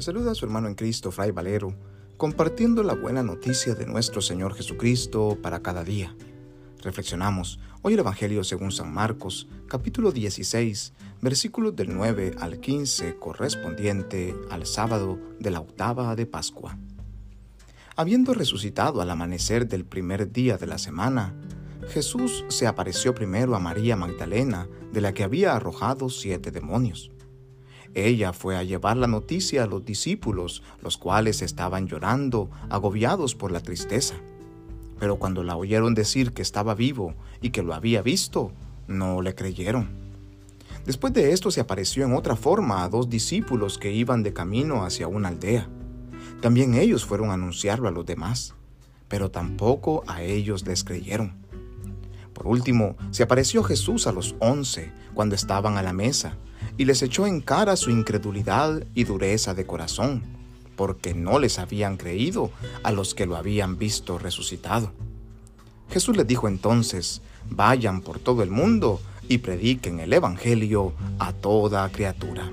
Saluda a su hermano en Cristo, Fray Valero, compartiendo la buena noticia de nuestro Señor Jesucristo para cada día. Reflexionamos hoy el Evangelio según San Marcos, capítulo 16, versículos del 9 al 15, correspondiente al sábado de la octava de Pascua. Habiendo resucitado al amanecer del primer día de la semana, Jesús se apareció primero a María Magdalena, de la que había arrojado siete demonios. Ella fue a llevar la noticia a los discípulos, los cuales estaban llorando, agobiados por la tristeza. Pero cuando la oyeron decir que estaba vivo y que lo había visto, no le creyeron. Después de esto se apareció en otra forma a dos discípulos que iban de camino hacia una aldea. También ellos fueron a anunciarlo a los demás, pero tampoco a ellos les creyeron. Por último, se apareció Jesús a los once cuando estaban a la mesa y les echó en cara su incredulidad y dureza de corazón, porque no les habían creído a los que lo habían visto resucitado. Jesús les dijo entonces, vayan por todo el mundo y prediquen el Evangelio a toda criatura.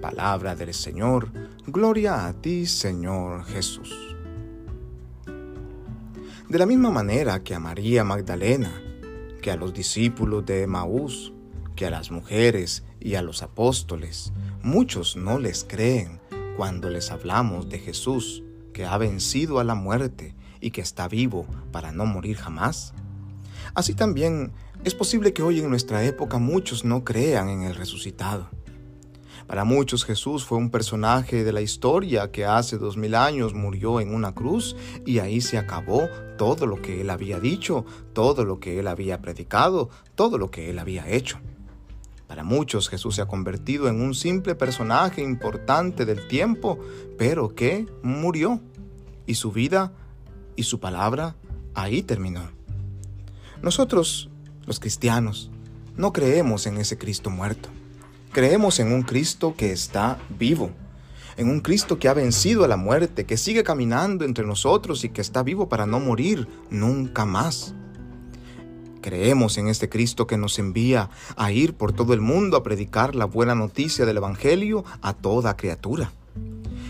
Palabra del Señor, gloria a ti Señor Jesús. De la misma manera que a María Magdalena, que a los discípulos de Emaús, que a las mujeres y a los apóstoles, muchos no les creen cuando les hablamos de Jesús, que ha vencido a la muerte y que está vivo para no morir jamás. Así también es posible que hoy en nuestra época muchos no crean en el resucitado. Para muchos Jesús fue un personaje de la historia que hace dos mil años murió en una cruz y ahí se acabó todo lo que él había dicho, todo lo que él había predicado, todo lo que él había hecho. Para muchos Jesús se ha convertido en un simple personaje importante del tiempo, pero que murió y su vida y su palabra ahí terminó. Nosotros, los cristianos, no creemos en ese Cristo muerto. Creemos en un Cristo que está vivo, en un Cristo que ha vencido a la muerte, que sigue caminando entre nosotros y que está vivo para no morir nunca más. Creemos en este Cristo que nos envía a ir por todo el mundo a predicar la buena noticia del Evangelio a toda criatura.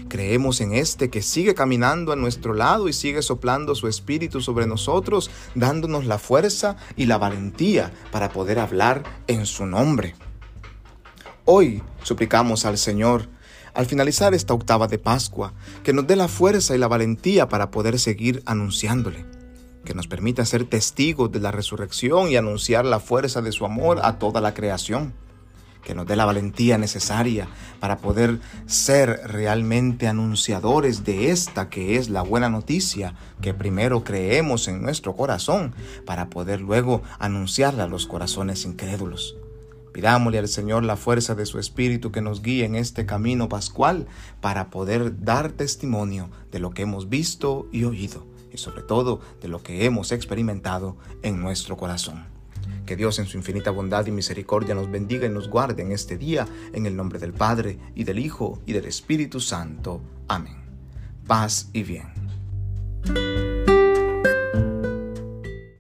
Creemos en este que sigue caminando a nuestro lado y sigue soplando su espíritu sobre nosotros, dándonos la fuerza y la valentía para poder hablar en su nombre. Hoy suplicamos al Señor, al finalizar esta octava de Pascua, que nos dé la fuerza y la valentía para poder seguir anunciándole, que nos permita ser testigos de la resurrección y anunciar la fuerza de su amor a toda la creación, que nos dé la valentía necesaria para poder ser realmente anunciadores de esta que es la buena noticia que primero creemos en nuestro corazón para poder luego anunciarla a los corazones incrédulos. Pidámosle al Señor la fuerza de su Espíritu que nos guíe en este camino pascual para poder dar testimonio de lo que hemos visto y oído y sobre todo de lo que hemos experimentado en nuestro corazón. Que Dios en su infinita bondad y misericordia nos bendiga y nos guarde en este día, en el nombre del Padre, y del Hijo, y del Espíritu Santo. Amén. Paz y bien.